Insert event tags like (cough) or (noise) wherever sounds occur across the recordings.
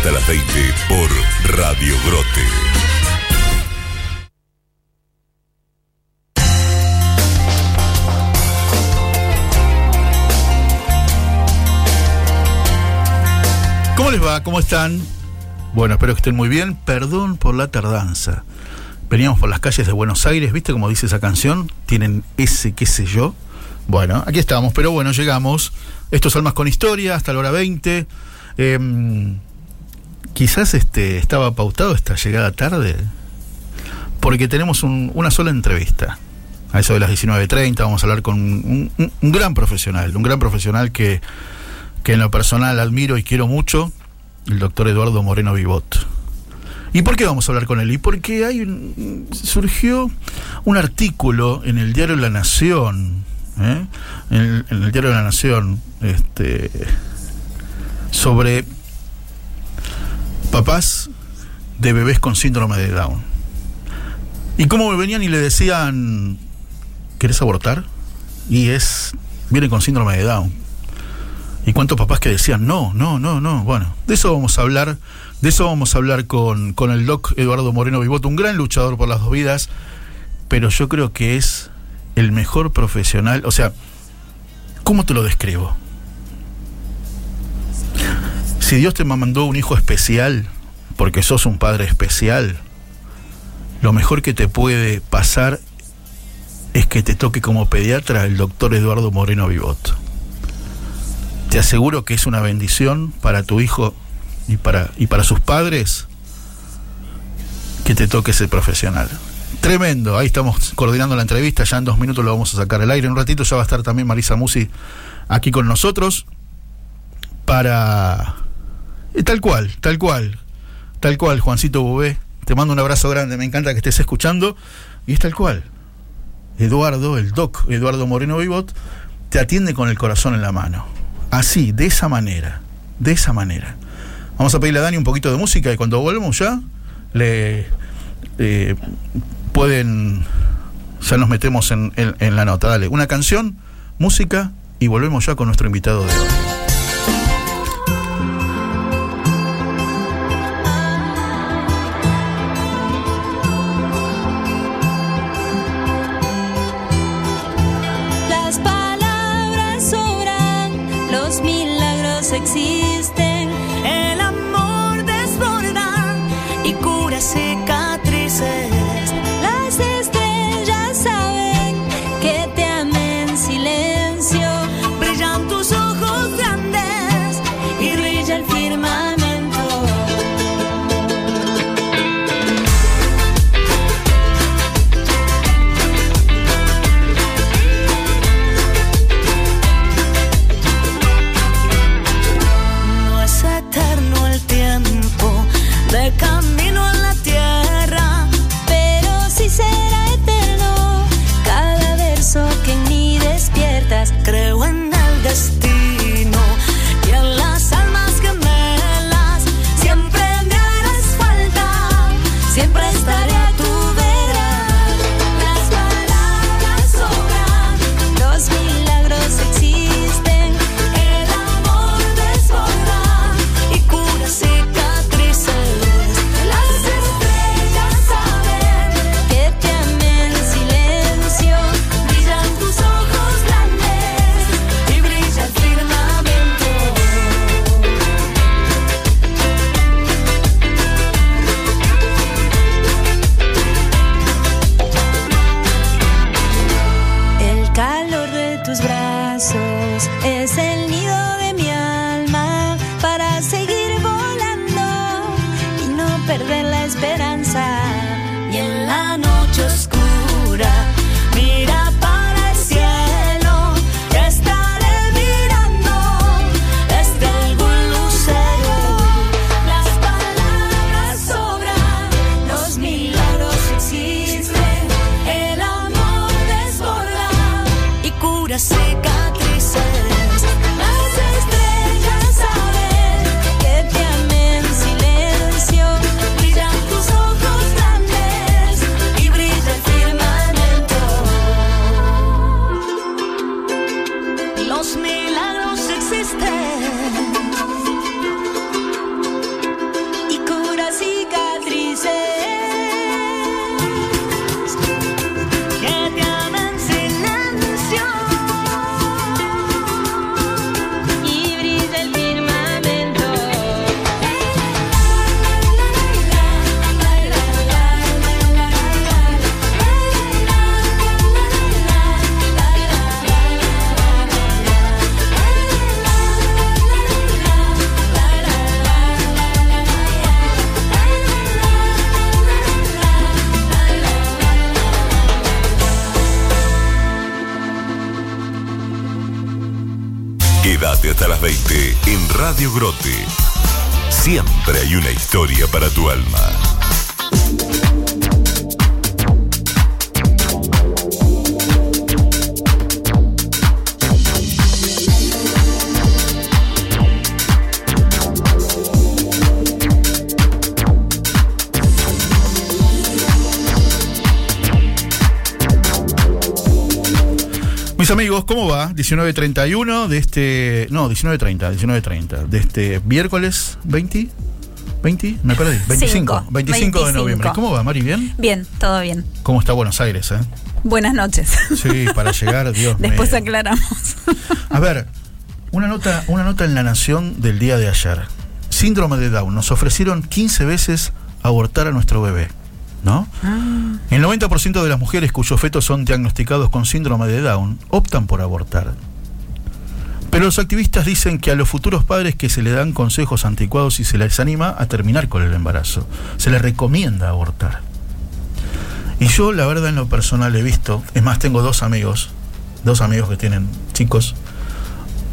Hasta las 20 por Radio Grote. ¿Cómo les va? ¿Cómo están? Bueno, espero que estén muy bien. Perdón por la tardanza. Veníamos por las calles de Buenos Aires, ¿viste cómo dice esa canción? Tienen ese qué sé yo. Bueno, aquí estamos, pero bueno, llegamos. Esto es Almas con Historia, hasta la hora 20. Em, quizás este, estaba pautado esta llegada tarde, porque tenemos un- una sola entrevista. A eso de las 19.30 vamos a hablar con un, gran profesional, un gran profesional que, que en lo personal admiro y quiero mucho, el doctor Eduardo Moreno Vivot. ¿Y por qué vamos a hablar con él? Y porque hay surgió un artículo en el diario La Nación, ¿eh? en, el, en el diario La Nación, este, sobre papás de bebés con síndrome de Down. Y cómo me venían y le decían, ¿querés abortar? Y es, viene con síndrome de Down. Y cuántos papás que decían, no, no, no, no. Bueno, de eso vamos a hablar, de eso vamos a hablar con, con el doc Eduardo Moreno Vivoto, un gran luchador por las dos vidas, pero yo creo que es el mejor profesional, o sea, ¿cómo te lo describo? Si Dios te mandó un hijo especial, porque sos un padre especial, lo mejor que te puede pasar es que te toque como pediatra el doctor Eduardo Moreno Vivot. Te aseguro que es una bendición para tu hijo y para, y para sus padres que te toque ese profesional. Tremendo, ahí estamos coordinando la entrevista, ya en dos minutos lo vamos a sacar al aire. En un ratito ya va a estar también Marisa Musi aquí con nosotros para... Tal cual, tal cual, tal cual, Juancito Bubé. Te mando un abrazo grande, me encanta que estés escuchando. Y es tal cual. Eduardo, el doc Eduardo Moreno Vivot, te atiende con el corazón en la mano. Así, de esa manera, de esa manera. Vamos a pedirle a Dani un poquito de música y cuando volvemos ya, le eh, pueden, ya nos metemos en, en- en la nota. Dale, una canción, música y volvemos ya con nuestro invitado de hoy. Milagros esperanza. Quédate hasta las 20 en Radio Grote. Siempre hay una historia para tu alma. Amigos, ¿cómo va? 19.31 de este... No, 19.30, 19.30 de este miércoles 20... 20, me perdí. 25, 25, 25 de noviembre. ¿Cómo va, Mari? ¿Bien? Bien, todo bien. ¿Cómo está Buenos Aires, eh? Buenas noches. Sí, para llegar, (laughs) Dios. Después aclaramos. A ver, una nota, una nota en La Nación del día de ayer. Síndrome de Down. Nos ofrecieron 15 veces abortar a nuestro bebé. ¿No? Ah. El 90% de las mujeres cuyos fetos son diagnosticados con síndrome de Down optan por abortar. Pero los activistas dicen que a los futuros padres que se les dan consejos anticuados y se les anima a terminar con el embarazo, se les recomienda abortar. Y yo, la verdad, en lo personal he visto, es más, tengo dos amigos, dos amigos que tienen chicos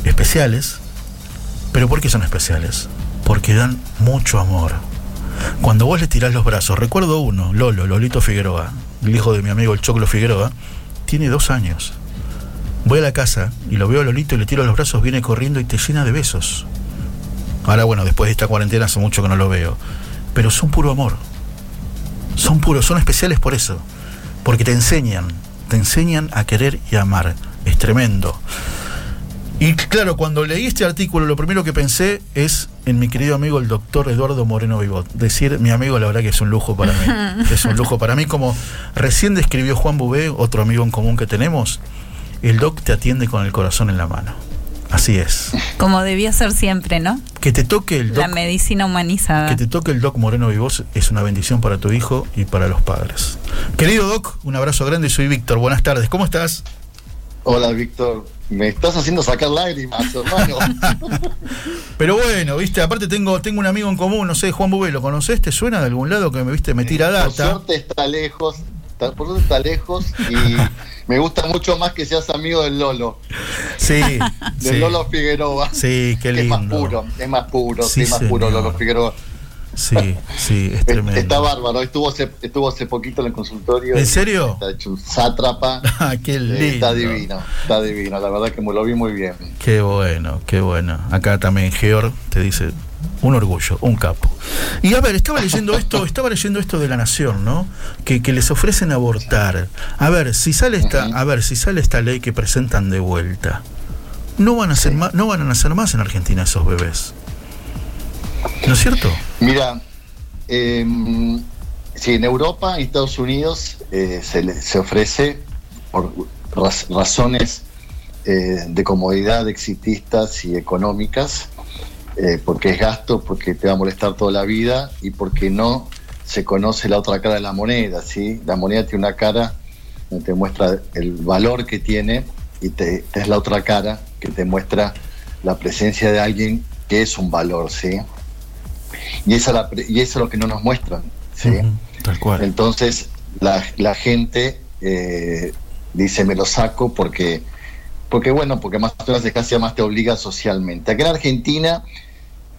especiales, pero ¿por qué son especiales? Porque dan mucho amor. Cuando vos le tirás los brazos, recuerdo uno, Lolo, Lolito Figueroa, el hijo de mi amigo el Choclo Figueroa, tiene dos años. Voy a la casa y lo veo a Lolito y le tiro los brazos, viene corriendo y te llena de besos. Ahora, bueno, después de esta cuarentena hace mucho que no lo veo. Pero son puro amor. Son puros, son especiales por eso. Porque te enseñan, te enseñan a querer y a amar. Es tremendo. Y claro, cuando leí este artículo, lo primero que pensé es en mi querido amigo el doctor Eduardo Moreno Vivot. Decir, mi amigo, la verdad que es un lujo para mí. (laughs) Es un lujo para mí. Como recién describió Juan Bubé, otro amigo en común que tenemos, el doc te atiende con el corazón en la mano. Así es. Como debía ser siempre, ¿no? Que te toque el doc. La medicina humanizada. Que te toque el doc Moreno Vivos es una bendición para tu hijo y para los padres. Querido doc, un abrazo grande. Soy Víctor. Buenas tardes. ¿Cómo estás? Hola, Víctor. Me estás haciendo sacar lágrimas, hermano. (laughs) Pero bueno, viste, aparte tengo tengo un amigo en común, no sé, Juan Bubé, ¿lo conoces? ¿Te suena de algún lado que me viste me tira data? Por suerte está lejos, está, por suerte está lejos y (laughs) me gusta mucho más que seas amigo del Lolo. Sí, (laughs) Del sí. Lolo Figueroa. Sí, qué que es más lindo. puro, es más puro, Sí, sí, más puro. Lolo Figueroa. Sí, sí, es tremendo. Está bárbaro, estuvo hace, estuvo hace poquito en el consultorio. ¿En serio? Está hecho un sátrapa. (laughs) Ah, qué lindo. Eh, Está divino, está divino, la verdad que me lo vi muy bien. Qué bueno, qué bueno. Acá también Georg te dice un orgullo, un capo. Y a ver, estaba leyendo esto, estaba leyendo esto de la nación, ¿no? Que, que les ofrecen abortar. A ver, si sale esta, a ver, si sale esta ley que presentan de vuelta, no van a ser más, no van a nacer más en Argentina esos bebés. ¿No es cierto? Mira, eh, si en Europa y Estados Unidos eh, se, le- se ofrece por raz- razones eh, de comodidad exitistas y económicas, eh, porque es gasto, porque te va a molestar toda la vida y porque no se conoce la otra cara de la moneda, ¿sí? La moneda tiene una cara donde te muestra el valor que tiene y te, te es la otra cara que te muestra la presencia de alguien que es un valor, ¿sí? Y, esa la y eso es lo que no nos muestran, ¿sí? Tal cual. Entonces la, la gente eh, dice me lo saco porque porque bueno porque más te hace casi más te obliga socialmente. Acá en Argentina,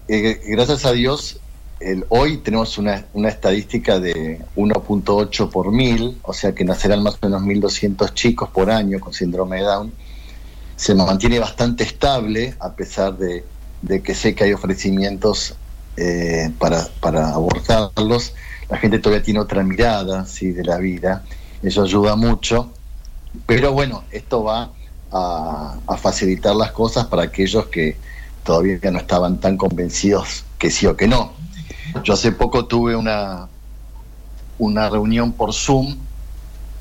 eh, gracias a Dios, el, hoy tenemos una, una estadística de 1.8 por mil, o sea que nacerán más o menos 1.200 chicos por año con síndrome de Down. Se mantiene bastante estable a pesar de, de que sé que hay ofrecimientos eh, para, para abortarlos. La gente todavía tiene otra mirada ¿sí? de la vida, eso ayuda mucho. Pero bueno, esto va a, a facilitar las cosas para aquellos que todavía no estaban tan convencidos que sí o que no. Yo hace poco tuve una, una reunión por Zoom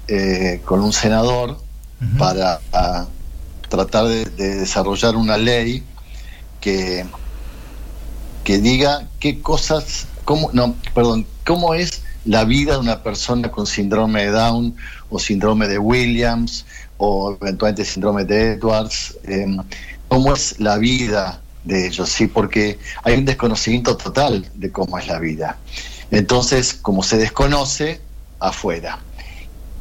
eh, con un senador para a, tratar de, de desarrollar una ley que, que diga qué cosas, cómo, no, perdón, cómo es la vida de una persona con síndrome de Down o síndrome de Williams o eventualmente síndrome de Edwards, eh, cómo es la vida de ellos, sí, porque hay un desconocimiento total de cómo es la vida. Entonces, como se desconoce, afuera.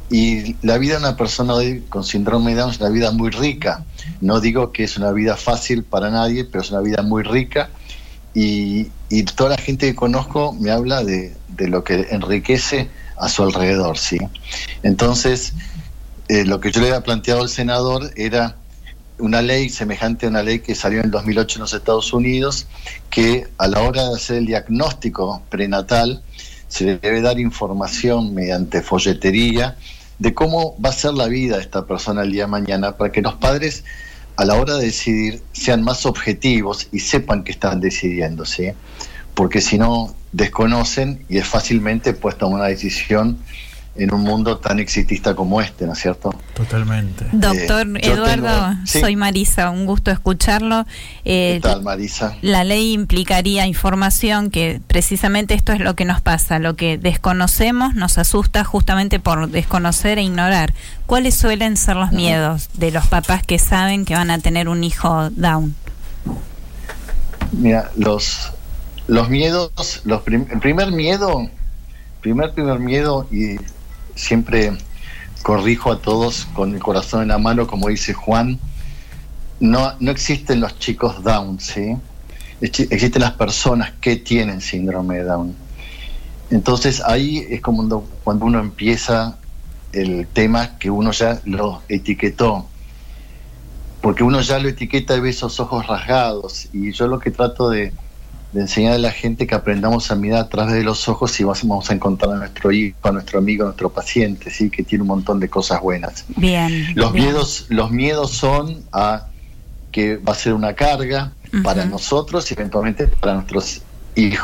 Y la vida de una persona con síndrome de Down es una vida muy rica. No digo que es una vida fácil para nadie, pero es una vida muy rica. Y, y toda la gente que conozco me habla de, de, lo que enriquece a su alrededor, ¿sí? Entonces, eh, lo que yo le había planteado al senador era una ley semejante a una ley que salió en el 2008 en los Estados Unidos, que a la hora de hacer el diagnóstico prenatal se le debe dar información mediante folletería de cómo va a ser la vida de esta persona el día de mañana para que los padres a la hora de decidir sean más objetivos y sepan que están decidiendo, ¿sí? Porque si no, desconocen y es fácilmente puesta una decisión en un mundo tan exitista como este, ¿no es cierto? Totalmente. Doctor Eh, yo Eduardo, tengo- sí. soy Marisa, un gusto escucharlo. Eh, ¿Qué tal, Marisa? La ley implicaría información que precisamente esto es lo que nos pasa, lo que desconocemos nos asusta justamente por desconocer e ignorar. ¿Cuáles suelen ser los miedos de los papás que saben que van a tener un hijo down? Mira, los, los miedos, los prim- el primer miedo, primer, primer miedo, y siempre corrijo a todos con el corazón en la mano, como dice Juan, no, no existen los chicos Down, ¿sí? Ex- Existen las personas que tienen síndrome de Down. Entonces ahí es como cuando uno empieza el tema que uno ya lo etiquetó porque uno ya lo etiqueta y ve esos ojos rasgados. Y yo lo que trato de, de enseñar a la gente que aprendamos a mirar a través de los ojos y vamos a encontrar a nuestro hijo, a nuestro amigo, a nuestro paciente, ¿sí? que tiene un montón de cosas buenas. Bien. Los bien. miedos, los miedos son a que va a ser una carga para nosotros y eventualmente para nuestros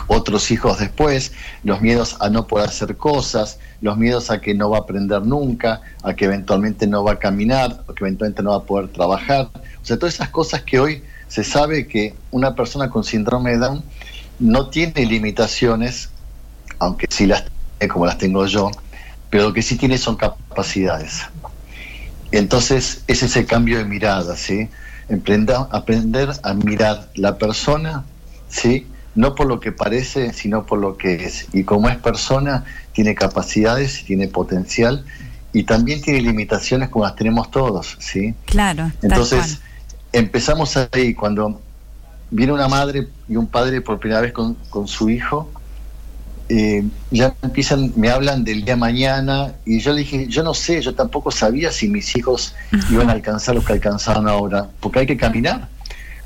otros hijos después, los miedos a no poder hacer cosas, los miedos a que no va a aprender nunca, a que eventualmente no va a caminar, o que eventualmente no va a poder trabajar. O sea, todas esas cosas que hoy se sabe que una persona con síndrome de Down no tiene limitaciones, aunque sí las tiene como las tengo yo, pero lo que sí tiene son capacidades. Entonces, es ese cambio de mirada, ¿sí? Emprenda- aprender a mirar la persona, ¿sí? No por lo que parece, sino por lo que es. Y como es persona, tiene capacidades, tiene potencial y también tiene limitaciones como las tenemos todos, ¿sí? Claro. tal Entonces, cual. Empezamos ahí, cuando viene una madre y un padre por primera vez con, con su hijo, eh, ya empiezan, me hablan del día mañana, y yo le dije, yo no sé, yo tampoco sabía si mis hijos iban a alcanzar lo que alcanzaron ahora, porque hay que caminar.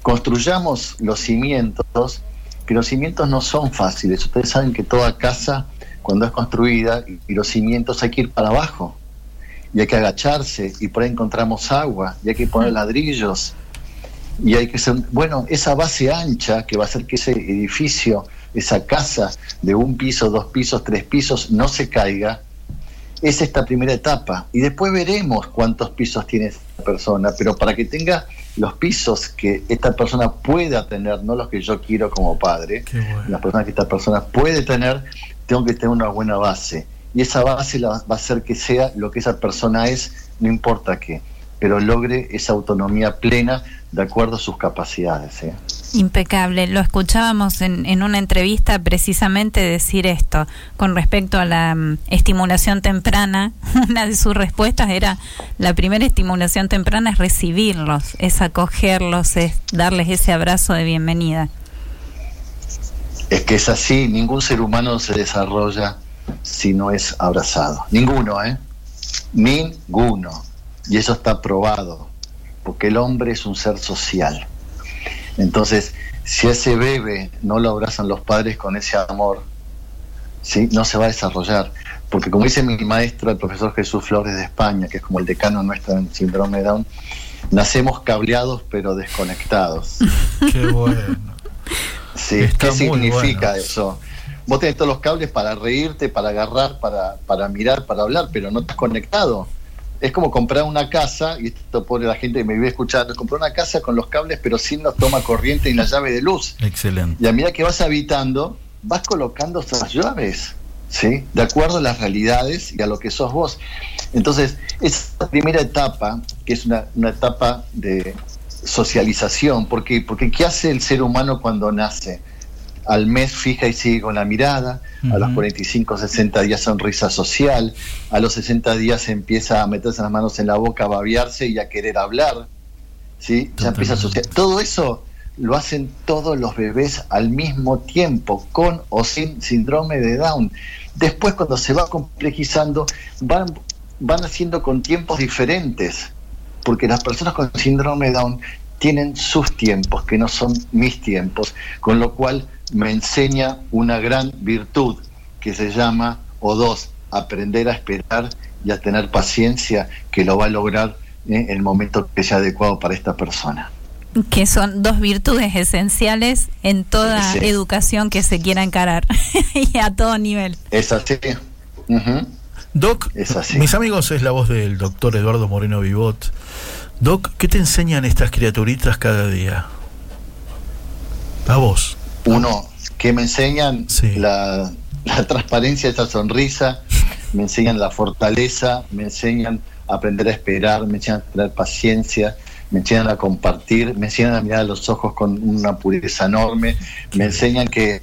Construyamos los cimientos, que los cimientos no son fáciles. Ustedes saben que toda casa, cuando es construida, y, y los cimientos hay que ir para abajo, y hay que agacharse, y por ahí encontramos agua, y hay que poner ladrillos, y hay que ser, bueno, esa base ancha que va a hacer que ese edificio, esa casa de un piso, dos pisos, tres pisos, no se caiga, es esta primera etapa. Y después veremos cuántos pisos tiene esa persona, pero para que tenga los pisos que esta persona pueda tener, no los que yo quiero como padre, bueno. las personas que esta persona puede tener, tengo que tener una buena base. Y esa base la, va a hacer que sea lo que esa persona es, no importa qué, pero logre esa autonomía plena de acuerdo a sus capacidades. ¿eh? Impecable. Lo escuchábamos en, en una entrevista precisamente decir esto con respecto a la mm, estimulación temprana. (laughs) Una de sus respuestas era, la primera estimulación temprana es recibirlos, es acogerlos, es darles ese abrazo de bienvenida. Es que es así, ningún ser humano se desarrolla si no es abrazado. Ninguno, ¿eh? Ninguno. Y eso está probado, porque el hombre es un ser social. Entonces, si ese bebé no lo abrazan los padres con ese amor, ¿sí? no se va a desarrollar. Porque como dice mi maestro, el profesor Jesús Flores de España, que es como el decano nuestro en síndrome de Down, nacemos cableados pero desconectados. (laughs) Qué bueno. Sí, Está ¿qué significa bueno. eso? Vos tenés todos los cables para reírte, para agarrar, para, para mirar, para hablar, pero no estás conectado. Es como comprar una casa, y esto por la gente que me vive escuchando, comprar una casa con los cables, pero sin la toma corriente y la llave de luz. Excelente. Y a medida que vas habitando, vas colocando esas llaves, ¿sí? De acuerdo a las realidades y a lo que sos vos. Entonces, esa primera etapa, que es una, una etapa de socialización, ¿por qué? Porque ¿qué hace el ser humano cuando nace? Al mes fija y sigue con la mirada, a los 45, 60 días sonrisa social, a los 60 días empieza a meterse las manos en la boca, a babearse y a querer hablar, ¿sí? Ya empieza a. Todo eso lo hacen todos los bebés al mismo tiempo, con o sin síndrome de Down. Después, cuando se va complejizando, van, van haciendo con tiempos diferentes, porque las personas con síndrome de Down tienen sus tiempos, que no son mis tiempos, con lo cual me enseña una gran virtud que se llama, o dos, aprender a esperar y a tener paciencia, que lo va a lograr en el momento que sea adecuado para esta persona. Que son dos virtudes esenciales en toda educación que se quiera encarar (laughs) y a todo nivel. Es así. Doc, mis amigos es la voz del doctor Eduardo Moreno Vivot. Doc, ¿qué te enseñan estas criaturitas cada día? A vos. Uno, que me enseñan la, transparencia de esta sonrisa, me enseñan la fortaleza, me enseñan a aprender a esperar, me enseñan a tener paciencia, me enseñan a compartir, me enseñan a mirar a los ojos con una pureza enorme, me enseñan que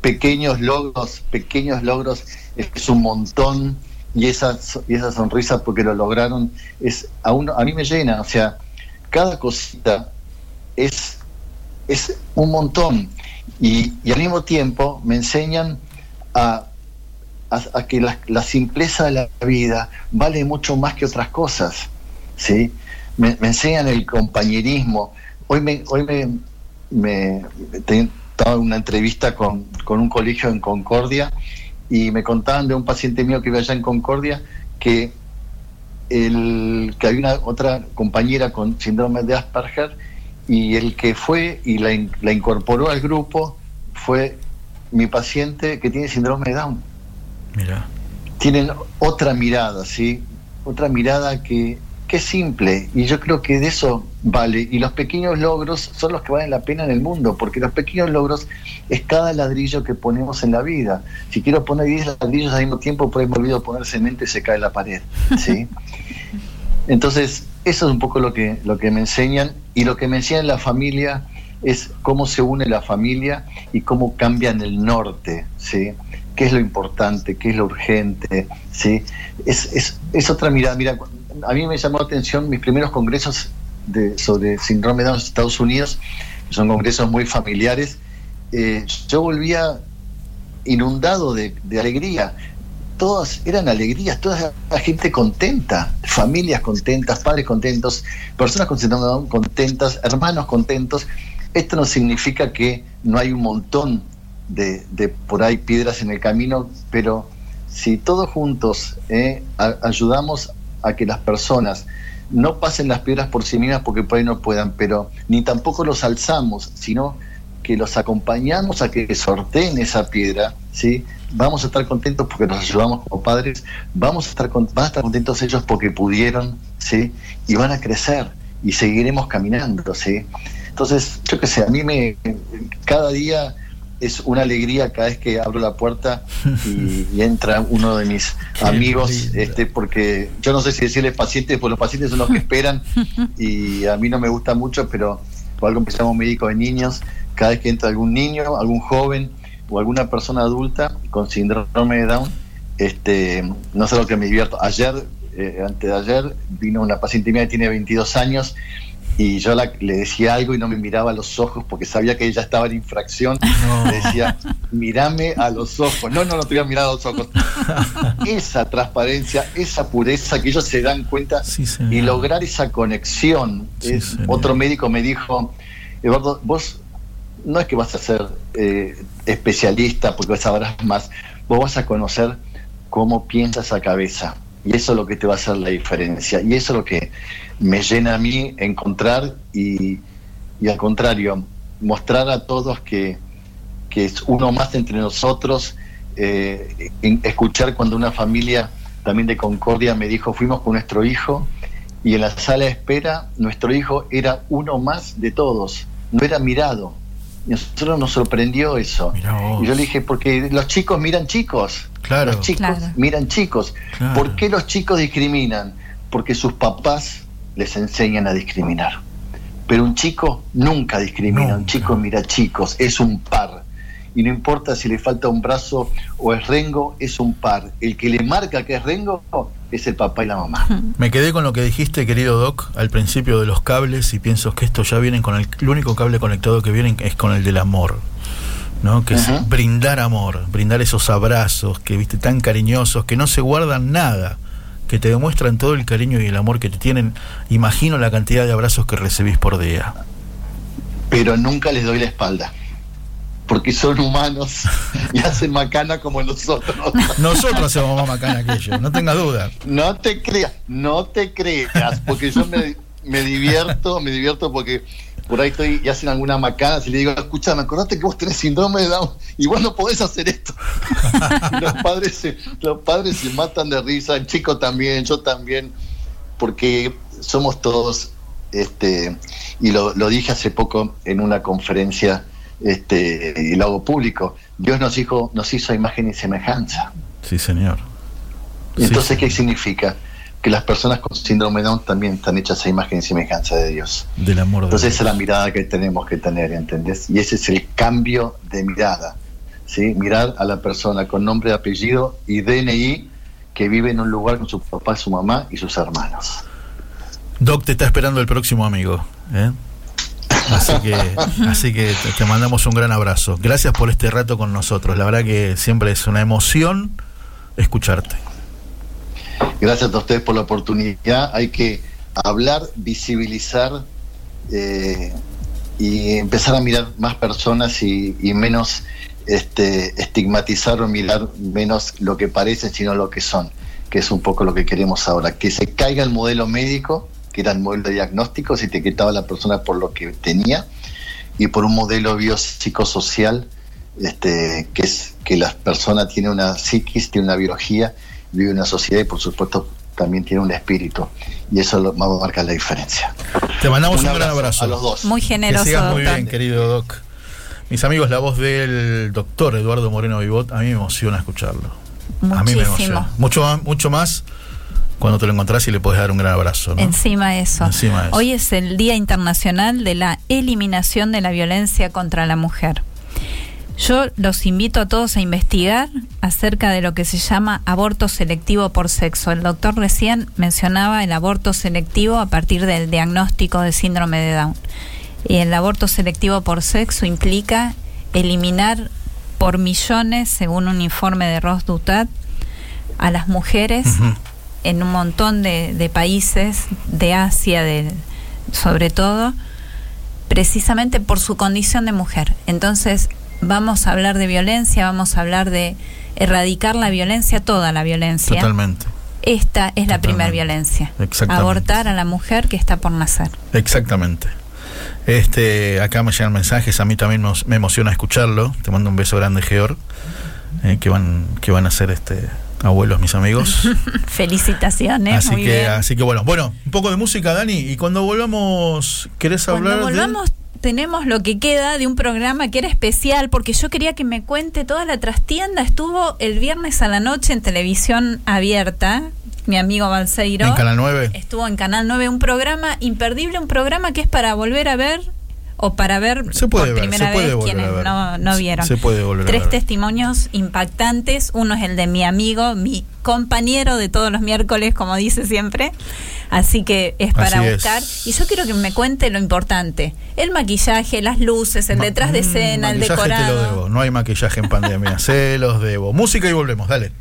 pequeños logros, pequeños logros es un montón, y esa, y esa sonrisa porque lo lograron, es a, uno, a mí me llena, o sea, cada cosita es, es un montón y, al mismo tiempo me enseñan a, a, que la, simpleza de la vida vale mucho más que otras cosas, ¿sí? Me, enseñan el compañerismo. Hoy me, hoy me, me estaba en una entrevista con, con un colegio en Concordia y me contaban de un paciente mío que iba allá en Concordia que, el, que hay una otra compañera con síndrome de Asperger y el que fue y la, la incorporó al grupo fue mi paciente que tiene síndrome de Down. Mira. Tienen otra mirada, ¿sí? Otra mirada que qué simple. Y yo creo que de eso vale. Y los pequeños logros son los que valen la pena en el mundo, porque los pequeños logros es cada ladrillo que ponemos en la vida. Si quiero poner 10 ladrillos al mismo tiempo, por ahí me olvido poner cemento y se cae la pared. ¿sí? (laughs) Entonces, eso es un poco lo que, lo que me enseñan. Y lo que me enseñan la familia es cómo se une la familia y cómo cambian el norte. ¿sí? qué es lo importante, qué es lo urgente, ¿sí? Es, es, es otra mirada. Mira, a mí me llamó la atención mis primeros congresos sobre síndrome de Down en Estados Unidos, son congresos muy familiares. Eh, yo volvía inundado de, alegría. Todas eran alegrías, toda la gente contenta, familias contentas, padres contentos, personas con síndrome de Down contentas, hermanos contentos. Esto no significa que no hay un montón de, por ahí piedras en el camino, pero si todos juntos eh, ayudamos a que las personas no pasen las piedras por sí mismas porque por ahí no puedan, pero ni tampoco los alzamos, sino que los acompañamos a que sorteen esa piedra, ¿sí? Vamos a estar contentos porque nos ayudamos como padres, vamos a estar, van a estar contentos ellos porque pudieron, ¿sí? Y van a crecer y seguiremos caminando, ¿sí? Entonces, yo qué sé, a mí me, cada día es una alegría cada vez que abro la puerta y, entra uno de mis (laughs) amigos, este, porque yo no sé si decirles pacientes, porque los pacientes son los que esperan (laughs) y a mí no me gusta mucho, pero por algo empezamos médico de niños, cada vez que entra algún niño, algún joven o alguna persona adulta con síndrome de Down, este, no sé lo que me divierto. Ayer, eh, antes de ayer, vino una paciente mía que tiene 22 años y yo le decía algo y no me miraba a los ojos porque sabía que ella estaba en infracción. Le decía, mírame a los ojos. No, no, no te voy a mirar a los ojos. (laughs) esa transparencia, esa pureza que ellos se dan cuenta y lograr esa conexión. otro médico me dijo, Eduardo, vos no es que vas a ser eh, especialista porque sabrás más, vos vas a conocer cómo piensa esa cabeza. Y eso es lo que te va a hacer la diferencia. Y eso es lo que me llena a mí encontrar y, al contrario, mostrar a todos que, es uno más entre nosotros, eh, escuchar cuando una familia también de Concordia me dijo, fuimos con nuestro hijo y en la sala de espera nuestro hijo era uno más de todos, no era mirado. Y a nosotros nos sorprendió eso. Y yo le dije, porque los chicos miran chicos. Claro. Los chicos miran chicos. ¿Por qué los chicos discriminan? Porque sus papás les enseñan a discriminar. Pero un chico nunca discrimina, un chico mira chicos, es un par. y no importa si le falta un brazo o es rengo, es un par. El que le marca que es rengo es el papá y la mamá. (laughs) Me quedé con lo que dijiste, querido Doc, al principio de los cables y pienso que estos ya vienen con el, el único cable conectado que vienen es con el del amor. ¿no? que es brindar amor, brindar esos abrazos que viste tan cariñosos, que no se guardan nada, que te demuestran todo el cariño y el amor que te tienen. Imagino la cantidad de abrazos que recibís por día. Pero nunca les doy la espalda porque son humanos (laughs) y hacen macana como nosotros. Nosotros hacemos más macana que ellos, no tengas duda. No te creas, no te creas, porque yo me, me divierto, me divierto porque por ahí estoy y hacen alguna macana y le digo, escúchame, acordate que vos tenés síndrome de Down y vos no podés hacer esto. (laughs) los, padres se, los padres se matan de risa, el chico también, yo también, porque somos todos, este, y lo, lo dije hace poco en una conferencia este, y lo hago público. Dios nos hizo, nos hizo imagen y semejanza. Sí, Señor. Entonces, ¿qué significa? Que las personas con síndrome de Down también están hechas a imagen y semejanza de Dios. Del amor de Entonces, esa es la mirada que tenemos que tener, ¿entendés? Y ese es el cambio de mirada. ¿sí? Mirar a la persona con nombre, apellido y DNI que vive en un lugar con su papá, su mamá y sus hermanos. Doc, te está esperando el próximo amigo. ¿eh? Así que, (laughs) así que te, mandamos un gran abrazo. Gracias por este rato con nosotros. La verdad que siempre es una emoción escucharte. Gracias a ustedes por la oportunidad. Hay que hablar, visibilizar eh, y empezar a mirar más personas y, menos este, estigmatizar o mirar menos lo que parecen, sino lo que son, que es un poco lo que queremos ahora. Que se caiga el modelo médico que era el modelo de diagnóstico, se etiquetaba a la persona por lo que tenía, y por un modelo biopsicosocial, este, que es que la persona tiene una psiquis, tiene una biología, vive una sociedad y por supuesto también tiene un espíritu. Y eso lo, va a marcar la diferencia. Te mandamos un, un gran abrazo. A los dos. Muy generoso. Que sigas muy bien, querido Doc. Mis amigos, la voz del doctor Eduardo Moreno Vivot, a mí me emociona escucharlo. Muchísimo. A mí me emociona. Mucho más, mucho más cuando te lo encontrás y le puedes dar un gran abrazo. ¿no? Encima eso. Encima eso. Hoy es el Día Internacional de la Eliminación de la Violencia contra la Mujer. Yo los invito a todos a investigar acerca de lo que se llama aborto selectivo por sexo. El doctor recién mencionaba el aborto selectivo a partir del diagnóstico de síndrome de Down. Y el aborto selectivo por sexo implica eliminar por millones, según un informe de Ross Dutat, a las mujeres uh -huh en un montón de, de, países de Asia, de, sobre todo, precisamente por su condición de mujer. Entonces, vamos a hablar de violencia, vamos a hablar de erradicar la violencia, toda la violencia. Totalmente. Esta es Totalmente. la primera violencia. Abortar a la mujer que está por nacer. Exactamente. Este, acá me llegan mensajes, a mí también me emociona escucharlo. Te mando un beso grande, Georg, eh, que van, que van a hacer este abuelos, mis amigos. (laughs) Felicitaciones. Así muy que, bien. así que bueno, bueno, un poco de música, Dani, y cuando volvamos, ¿querés hablar? Cuando volvamos, de... tenemos lo que queda de un programa que era especial, porque yo quería que me cuente toda la trastienda. Estuvo el viernes a la noche en televisión abierta. Mi amigo Balseiro. En Canal 9. Estuvo en Canal 9, un programa imperdible, un programa que es para volver a ver o para ver se puede por ver, primera se puede vez quienes no, no vieron. Se puede volver Tres a ver. testimonios impactantes. Uno es el de mi amigo, mi compañero de todos los miércoles, como dice siempre. Así que es para Así buscar. es. Y yo quiero que me cuente lo importante: el maquillaje, las luces, el Ma- detrás de mm, escena, el decorado. Te lo debo. No hay maquillaje en pandemia. (laughs) Se los debo. Música y volvemos. Dale.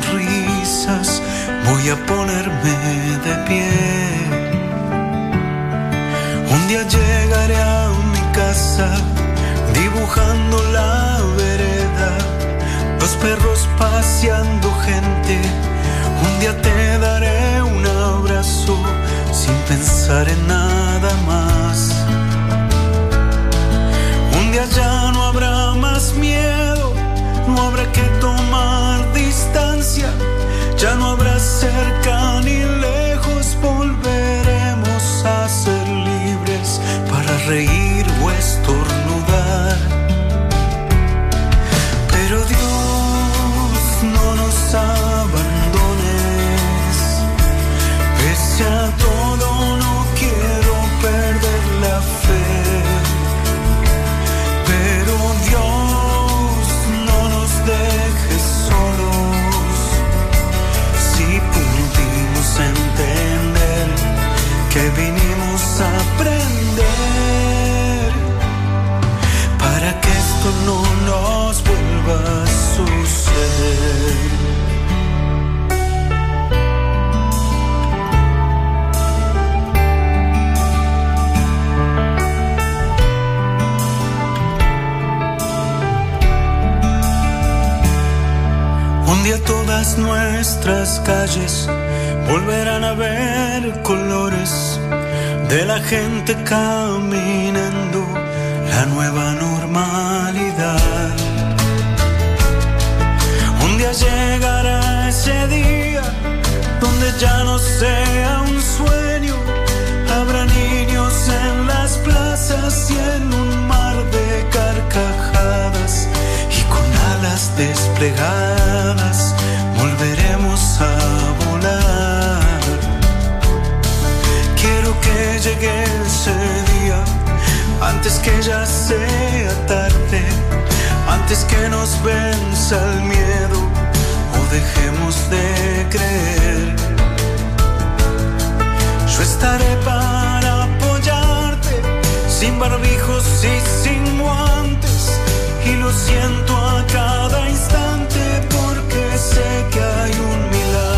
Sonrisas voy a ponerme de pie. Un día llegaré a mi casa dibujando la vereda, los perros paseando gente. Un día te daré un abrazo sin pensar en nada cerca ni lejos, volveremos a ser libres para reír día todas nuestras calles volverán a ver colores de la gente caminando la nueva normalidad. Un día llegará ese día donde ya no sea un sueño, habrá niños en las plazas y en un mar de carcajadas alas desplegadas volveremos a volar. Quiero que llegue ese día antes que ya sea tarde, antes que nos venza el miedo o dejemos de creer. Yo estaré para apoyarte, sin barbijos y sin guantes, y lo siento a cada instante porque sé que hay un milagro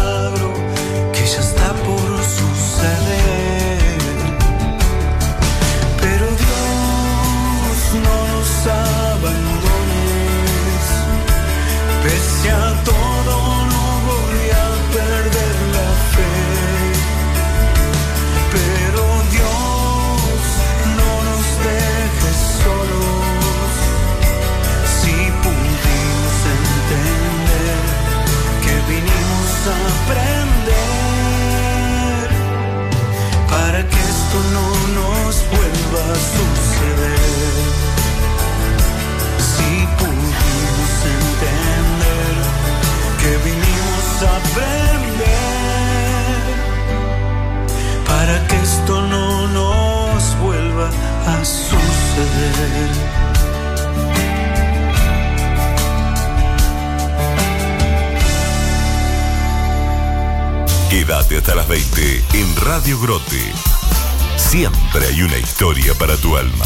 Grote. Siempre hay una historia para tu alma.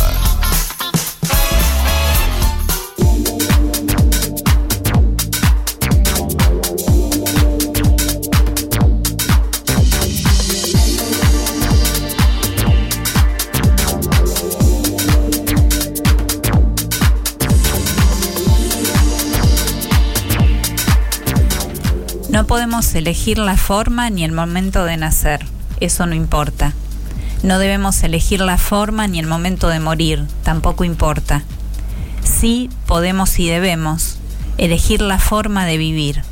No podemos elegir la forma ni el momento de nacer, eso no importa. No debemos elegir la forma ni el momento de morir, tampoco importa. Sí podemos y debemos elegir la forma de vivir.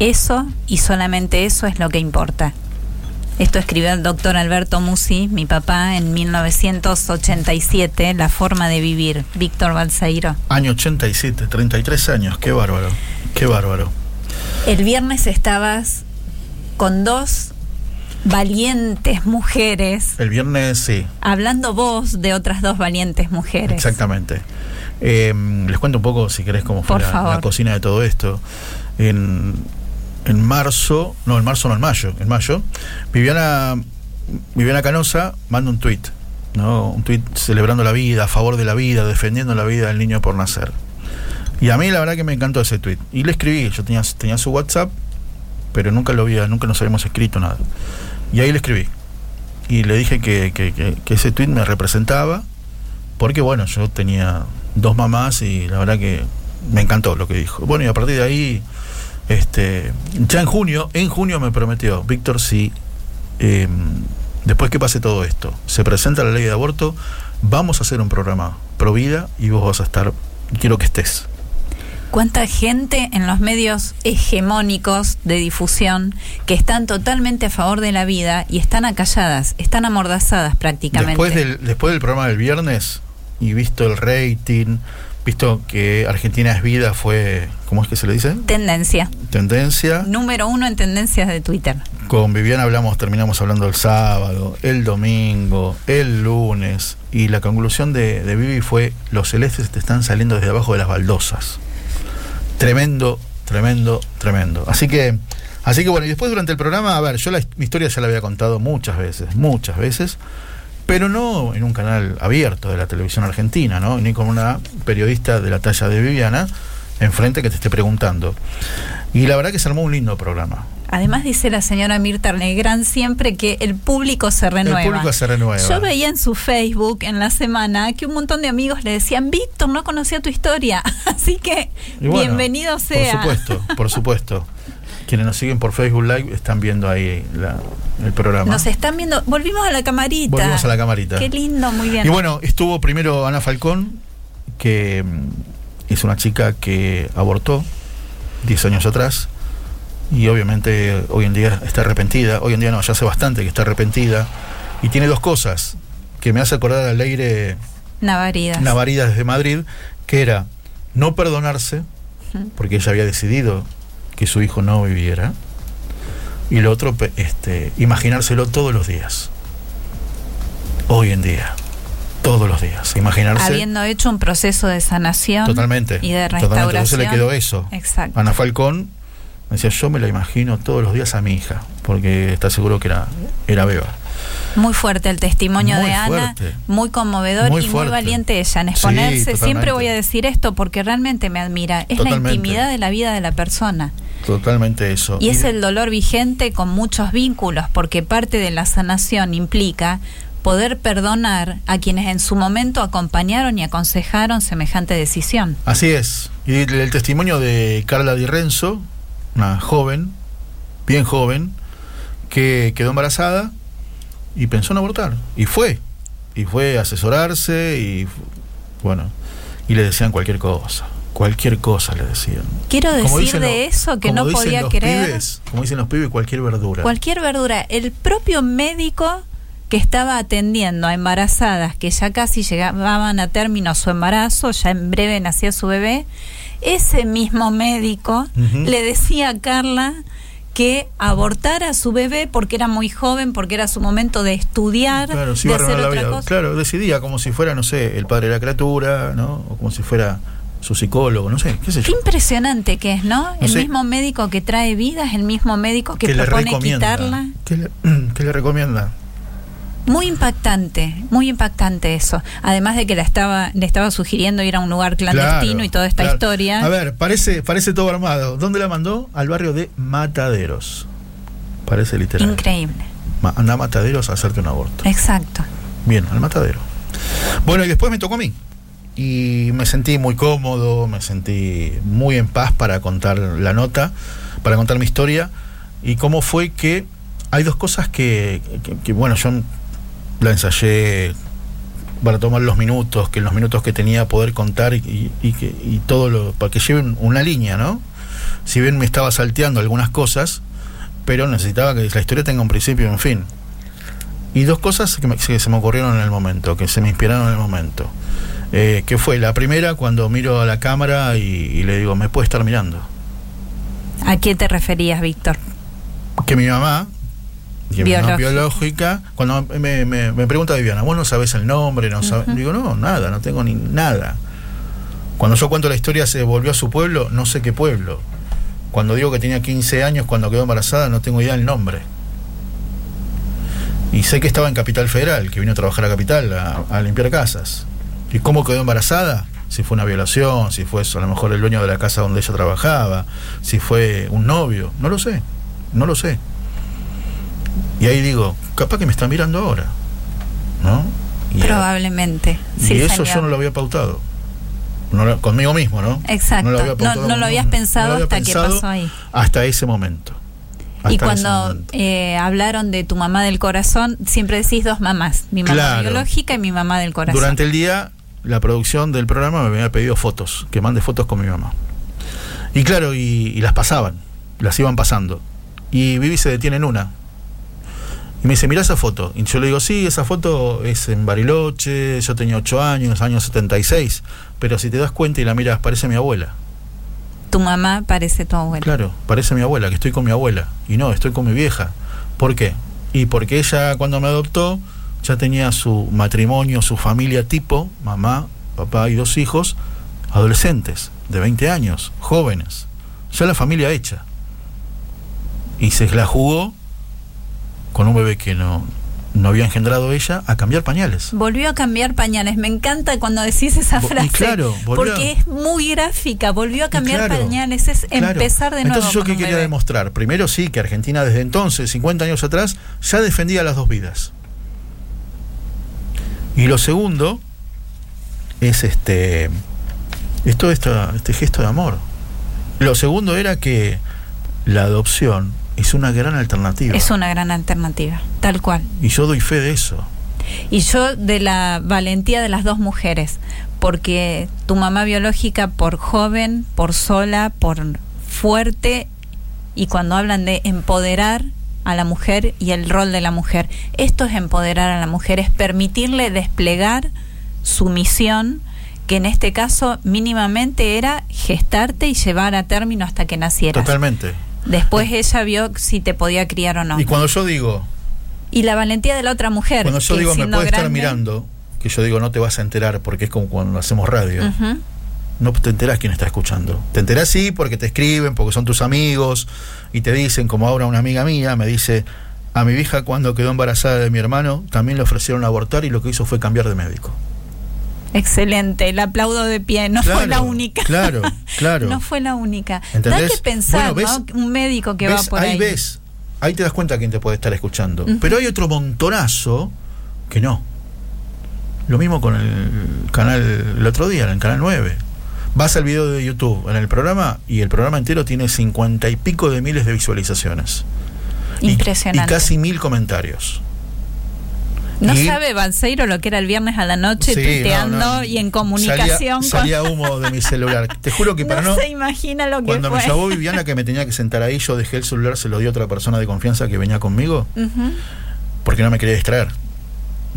Eso y solamente eso es lo que importa. Esto escribió el doctor Alberto Musi, mi papá, en 1987, La forma de vivir, Víctor Balseiro. Año 87, 33 años, qué bárbaro, qué bárbaro. El viernes estabas con dos valientes mujeres, El viernes sí, hablando vos de otras dos valientes mujeres. exactamente. Eh, les cuento un poco, si querés, cómo fue la, cocina de todo esto. En, en marzo, no, en marzo no, en mayo, en mayo, Viviana, Viviana Canosa manda un tuit, ¿no? Un tuit celebrando la vida, a favor de la vida, defendiendo la vida del niño por nacer. Y a mí la verdad que me encantó ese tweet. Y le escribí, yo tenía, tenía su WhatsApp, pero nunca lo había, nunca nos habíamos escrito nada. Y ahí le escribí. Y le dije que, que, ese tweet me representaba, porque bueno, yo tenía dos mamás y la verdad que me encantó lo que dijo. Bueno, y a partir de ahí, este, ya en junio, en junio me prometió, Víctor, si eh, después que pase todo esto, se presenta la ley de aborto, vamos a hacer un programa pro vida y vos vas a estar, quiero que estés. ¿Cuánta gente en los medios hegemónicos de difusión que están totalmente a favor de la vida y están acalladas, están amordazadas prácticamente? Después del, después del programa del viernes y visto el rating, visto que Argentina es vida fue, ¿cómo es que se le dice? Tendencia. Tendencia. Número uno en tendencias de Twitter. Con Viviana hablamos, terminamos hablando el sábado, el domingo, el lunes, y la conclusión de, de Vivi fue, los celestes te están saliendo desde abajo de las baldosas. Tremendo, tremendo, tremendo. Así que, así que bueno, y después durante el programa, a ver, yo la, mi historia ya la había contado muchas veces, muchas veces, pero no en un canal abierto de la televisión argentina, ¿no? Ni con una periodista de la talla de Viviana enfrente que te esté preguntando. Y la verdad que se armó un lindo programa. Además dice la señora Mirta Legrand siempre que el público se renueva. El público se renueva. Yo veía en su Facebook en la semana que un montón de amigos le decían, Víctor, no conocía tu historia. (laughs) Así que bueno, bienvenido sea. Por supuesto, por supuesto. Quienes nos siguen por Facebook Live están viendo ahí la, el programa. Nos están viendo. Volvimos a la camarita. Volvimos a la camarita. Qué lindo, muy bien. Y bueno, estuvo primero Ana Falcón, que mm, es una chica que abortó 10 años atrás y obviamente hoy en día está arrepentida. Hoy en día no, ya hace bastante que está arrepentida. Y tiene dos cosas que me hace acordar al aire Navaridas. Navaridas desde Madrid, que era no perdonarse, porque ella había decidido que su hijo no viviera. Y lo otro, este, imaginárselo todos los días. Hoy en día. Todos los días. Imaginarse. Habiendo hecho un proceso de sanación. Totalmente. Y de restauración. Totalmente. Entonces le quedó eso. Exacto. Ana Falcón me decía, yo me la imagino todos los días a mi hija, porque está seguro que era, era beba. Muy fuerte el testimonio Muy de Ana, fuerte. muy conmovedor Muy y muy valiente ella en Sí, exponerse. Siempre voy a decir esto porque realmente me admira. Es la intimidad de la vida de la persona. Totalmente eso. Y es el dolor vigente con muchos vínculos, porque parte de la sanación implica poder perdonar a quienes en su momento acompañaron y aconsejaron semejante decisión. Así es. Y el, el testimonio de Carla Di Renzo, una joven, bien joven, que quedó embarazada y pensó en abortar. Y fue. Y fue a asesorarse y bueno, y le decían cualquier cosa. Cualquier cosa le decían. Quiero Como decir de eso que no podía los creer. pibes, como dicen los pibes, cualquier verdura. Cualquier verdura. El propio médico que estaba atendiendo a embarazadas que ya casi llegaban a término su embarazo, ya en breve nacía su bebé, ese mismo médico le decía a Carla que abortara a su bebé porque era muy joven, porque era su momento de estudiar, Claro, de hacer otra vida. cosa. Claro, decidía como si fuera, no sé, el padre de la criatura, ¿no? O como si fuera su psicólogo, no sé, qué sé Qué yo. impresionante que es, ¿no? El sé. mismo médico que trae vida es el mismo médico que, ¿Qué propone quitarla. ¿Qué le, (clears throat) qué le recomienda? Muy impactante, muy impactante eso. Además de que la estaba, le estaba sugiriendo ir a un lugar clandestino Claro, y toda esta claro. historia. A ver, parece, parece todo armado. ¿Dónde la mandó? Al barrio de Mataderos. Parece literal. Increíble. Anda a Mataderos a hacerte un aborto. Exacto. Bien, al matadero. Bueno, y después me tocó a mí. Y me sentí muy cómodo, me sentí muy en paz para contar la nota, para contar mi historia. Y cómo fue que hay dos cosas que, que- que, bueno, yo la ensayé para tomar los minutos, que los minutos que tenía poder contar y, y que, y todo lo, para que lleven una línea, ¿no? Si bien me estaba salteando algunas cosas, pero necesitaba que la historia tenga un principio y un fin. Y dos cosas que, me- que se me ocurrieron en el momento, que se me inspiraron en el momento. Eh, que fue la primera cuando miro a la cámara y, y le digo, me puede estar mirando. ¿A qué te referías, Víctor? Que mi mamá Biológica. biológica, cuando me, me- me pregunta Viviana, vos no sabés el nombre, no sabés. Digo, no, nada, no tengo ni nada. Cuando yo cuento la historia, se volvió a su pueblo, no sé qué pueblo. Cuando digo que tenía 15 años, cuando quedó embarazada, no tengo idea del nombre. Y sé que estaba en Capital Federal, que vino a trabajar a Capital a, a limpiar casas. ¿Y cómo quedó embarazada? si fue una violación, si fue a lo mejor el dueño de la casa donde ella trabajaba, si fue un novio, no lo sé, no lo sé. Y ahí digo, capaz que me están mirando ahora, ¿no? Y, Probablemente. Y sí, eso señor. yo no lo había pautado. No lo- conmigo mismo, ¿no? Exacto. No lo, había No- pautado no lo habías pensado lo había hasta que pasó ahí. Hasta ese momento. Y Hasta cuando eh, hablaron de tu mamá del corazón, siempre decís dos mamás, mi mamá Claro. biológica y mi mamá del corazón. Durante el día, la producción del programa me había pedido fotos, que mande fotos con mi mamá. Y claro, y, y las pasaban, las iban pasando. Y Vivi se detiene en una. Y me dice, mira esa foto. Y yo le digo, sí, esa foto es en Bariloche, yo tenía 8 años, años 76. Pero si te das cuenta y la miras, parece mi abuela. Tu mamá parece tu abuela. Claro, parece mi abuela, que estoy con mi abuela. Y no, estoy con mi vieja. ¿Por qué? Y porque ella cuando me adoptó ya tenía su matrimonio, su familia tipo, mamá, papá y dos hijos, adolescentes, de 20 años, jóvenes. Ya la familia hecha. Y se la jugó con un bebé que no, no había engendrado ella a cambiar pañales. Volvió a cambiar pañales. Me encanta cuando decís esa frase. claro, volvió- porque es muy gráfica. Volvió a cambiar Claro, pañales. Es claro. empezar de nuevo. Entonces yo qué quería bebé. demostrar. Primero sí que Argentina desde entonces, 50 años atrás, ya defendía las dos vidas. Y lo segundo es este es todo esta- este gesto de amor. Lo segundo era que la adopción es una gran alternativa. Es una gran alternativa, tal cual. Y yo doy fe de eso. Y yo de la valentía de las dos mujeres, porque tu mamá biológica por joven, por sola, por fuerte, y cuando hablan de empoderar a la mujer y el rol de la mujer, esto es empoderar a la mujer, es permitirle desplegar su misión, que en este caso mínimamente era gestarte y llevar a término hasta que nacieras. Totalmente. Después ella vio si te podía criar o no. Y cuando yo digo, Y la valentía de la otra mujer. cuando yo digo me puedes estar mirando, que yo digo no te vas a enterar porque es como cuando hacemos radio. No te enterás quién está escuchando. Te enterás sí porque te escriben, porque son tus amigos y te dicen, como ahora una amiga mía me dice, a mi hija cuando quedó embarazada de mi hermano también le ofrecieron abortar y lo que hizo fue cambiar de médico. Excelente, el aplaudo de pie, no fue la única. claro, claro. (laughs) no fue la única. ¿Entendés? Da que pensar, Bueno, ¿no? Un médico que va por ahí. ahí. ves, ahí te das cuenta quién te puede estar escuchando. Pero hay otro montonazo que no. Lo mismo con el canal el otro día, en el canal 9. Vas al video de YouTube en el programa y el programa entero tiene cincuenta y pico de miles de visualizaciones. Y- Impresionante. Y, casi mil comentarios. No y- sabe Balseiro lo que era el viernes a la noche Sí, tuiteando no, no. y en comunicación Salía, con. salía humo de mi celular. Te juro que (laughs) para no, se imagina lo que Cuando fue. me llamó Viviana que me tenía que sentar ahí, yo dejé el celular, se lo di a otra persona de confianza que venía conmigo, porque no me quería distraer.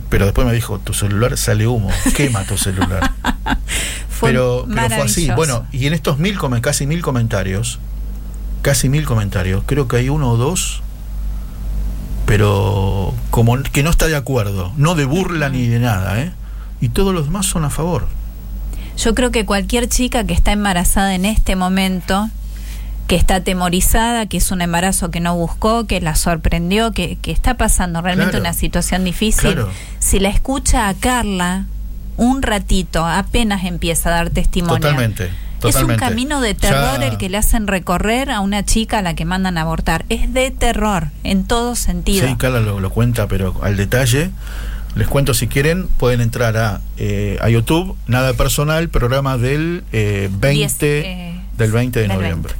Pero después me dijo, tu celular sale humo, quema tu celular. (laughs) Fue pero, pero fue así. Bueno, y en estos mil, casi mil comentarios, casi mil comentarios, creo que hay uno o dos, pero como que no está de acuerdo, no de burla ni de nada, ¿eh? Y todos los demás son a favor. Yo creo que cualquier chica que está embarazada en este momento, que está atemorizada, que es un embarazo que no buscó, que la sorprendió, que, que está pasando realmente Claro. una situación difícil, Claro. si la escucha a Carla un ratito, apenas empieza a dar testimonio. Totalmente. Es un camino de terror Ya- el que le hacen recorrer a una chica a la que mandan a abortar. Es de terror, en todo sentido. Sí, Carla lo, lo cuenta, pero al detalle. Les cuento si quieren, pueden entrar a, eh, a YouTube, nada personal, programa del eh, 20 Diez, eh, del 20 de del noviembre.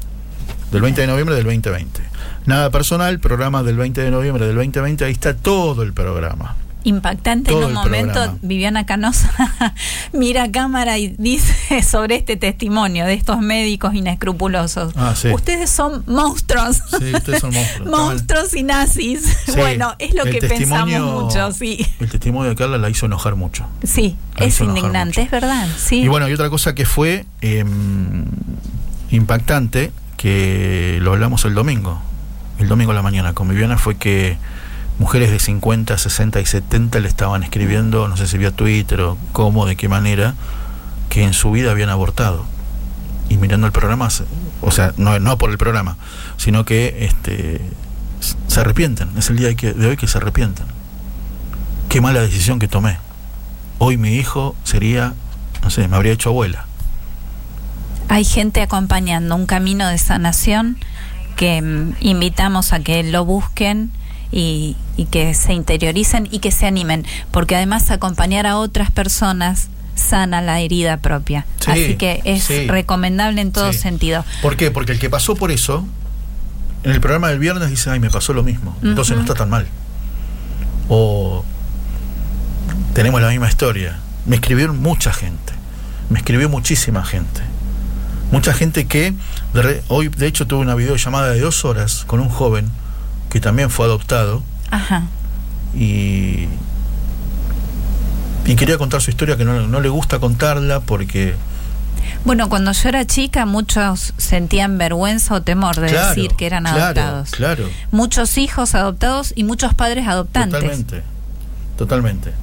Del 20 de noviembre del 2020. Nada personal, programa del 20 de noviembre del 2020, ahí está todo el programa. Impactante Todo en un momento programa. Viviana Canosa (laughs) mira a cámara y dice (laughs) sobre este testimonio de estos médicos inescrupulosos Ah, sí. ustedes son monstruos Sí, ustedes son monstruos. (laughs) monstruos y nazis Sí, bueno es lo que pensamos mucho sí El testimonio de Carla la hizo enojar mucho. sí La es indignante es verdad sí Y bueno, y otra cosa que fue eh, impactante, que lo hablamos el domingo, el domingo a la mañana con Viviana, fue que mujeres de 50, 60 y 70 le estaban escribiendo, no sé si vía Twitter o cómo, de qué manera, que en su vida habían abortado. Y mirando el programa, o sea, no, por el programa, sino que este, se arrepienten. Es el día de, que- hoy que se arrepienten. Qué mala decisión que tomé. Hoy mi hijo sería no sé, me habría hecho abuela. Hay gente acompañando un camino de sanación que mm, invitamos a que lo busquen y, y que se interioricen y que se animen, porque además acompañar a otras personas sana la herida propia. Sí, Así que es sí. recomendable en todo Sí. sentido. ¿Por qué? Porque el que pasó por eso, en el programa del viernes dice, ay, me pasó lo mismo. Entonces no está tan mal. O tenemos la misma historia. Me escribieron mucha gente. Me escribió muchísima gente. Mucha gente que de re- hoy, de hecho, tuve una videollamada de dos horas con un joven que también fue adoptado Ajá. y, y quería contar su historia que no, no le gusta contarla porque Bueno, cuando yo era chica muchos sentían vergüenza o temor de Claro, decir que eran adoptados. claro. Muchos hijos adoptados y muchos padres adoptantes. Totalmente, totalmente.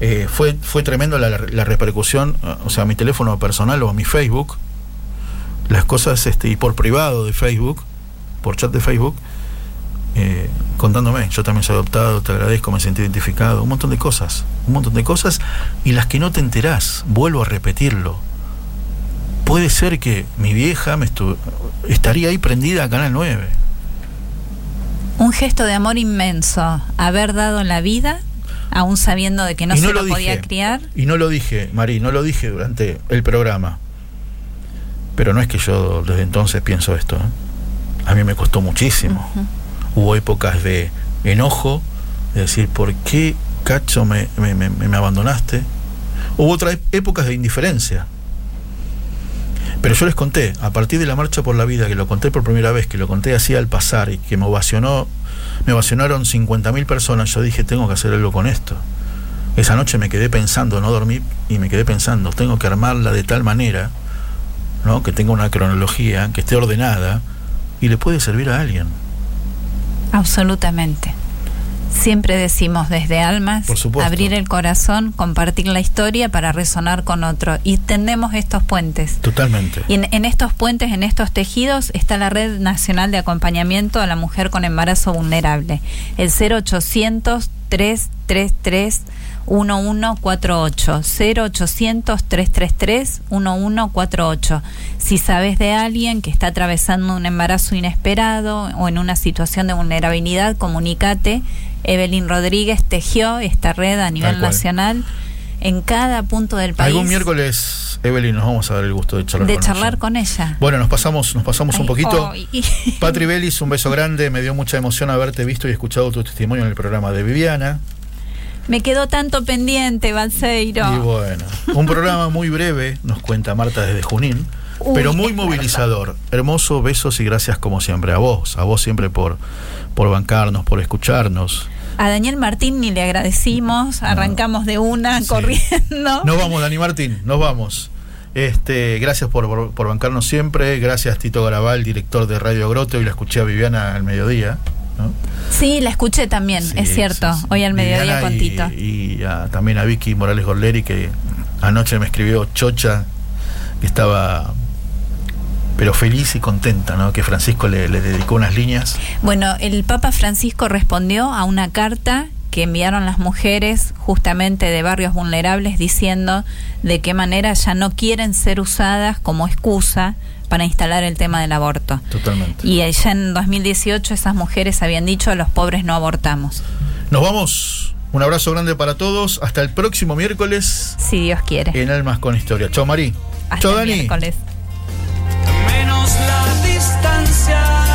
Eh, fue, fue tremendo la, la repercusión, o sea, a mi teléfono personal o a mi Facebook, las cosas, este, y por privado de Facebook, por chat de Facebook, eh, contándome, yo también soy adoptado, te agradezco, me sentí identificado, un montón de cosas, un montón de cosas, y las que no te enterás, vuelvo a repetirlo. Puede ser que mi vieja me estaría ahí prendida a Canal 9. Un gesto de amor inmenso, haber dado la vida, aún sabiendo de que no se lo lo, podía criar. Y no lo dije, Mari, no lo dije durante el programa. Pero no es que yo desde entonces pienso esto. ¿eh? A mí me costó muchísimo. Hubo épocas de enojo, de decir, ¿por qué, cacho, me, me, abandonaste? Hubo otras épocas de indiferencia. Pero yo les conté, a partir de la marcha por la vida, que lo conté por primera vez, que lo conté así al pasar y que me ovacionó, me ovacionaron 50.000 personas, yo dije, tengo que hacer algo con esto. Esa noche me quedé pensando, no dormí y me quedé pensando, tengo que armarla de tal manera, ¿no? que tenga una cronología, que esté ordenada y le puede servir a alguien. Absolutamente. Siempre decimos desde almas, Por abrir el corazón, compartir la historia para resonar con otro. Y tendemos estos puentes. Totalmente. Y en, en estos puentes, en estos tejidos, está la Red Nacional de Acompañamiento a la Mujer con Embarazo Vulnerable. El 0800 333 1148 0800 333 1148 Si sabes de alguien que está atravesando un embarazo inesperado o en una situación de vulnerabilidad, comunícate. Evelyn Rodríguez tejió esta red a nivel nacional en cada punto del país. Algún miércoles, Evelyn, nos vamos a dar el gusto de charlar de con charlar ella. con ella. Bueno, nos pasamos, nos pasamos un poquito. ay. (laughs) (laughs) Patri Belis, un beso grande, me dio mucha emoción haberte visto y escuchado tu testimonio en el programa de Viviana. Me quedó tanto pendiente, Balseiro. Y bueno, un programa muy breve, nos cuenta Marta desde Junín, Uy, pero muy movilizador. Hermoso, besos y gracias como siempre a vos, a vos siempre por, por bancarnos, por escucharnos. A Daniel Martín ni le agradecimos, arrancamos de una Sí. corriendo. Nos vamos, Dani Martín, nos vamos. Este, gracias por, por, por bancarnos siempre, gracias Tito Garabal, director de Radio Grote, hoy la escuché a Viviana al mediodía. ¿no? Sí, la escuché también, Sí, es cierto, sí, sí. hoy al mediodía Viviana con y- Tito. Y, a- también a Vicky Morales Gorleri, que anoche me escribió Chocha, que estaba pero feliz y contenta, ¿no? Que Francisco le, le dedicó unas líneas. Bueno, el Papa Francisco respondió a una carta que enviaron las mujeres justamente de barrios vulnerables diciendo de qué manera ya no quieren ser usadas como excusa para instalar el tema del aborto. Totalmente. Y ya en 2018 esas mujeres habían dicho los pobres no abortamos, Nos vamos. Un abrazo grande para todos. Hasta el próximo miércoles si Dios quiere. en Almas con Historia. Chao, Mari. Hasta el Dani. miércoles la distancia.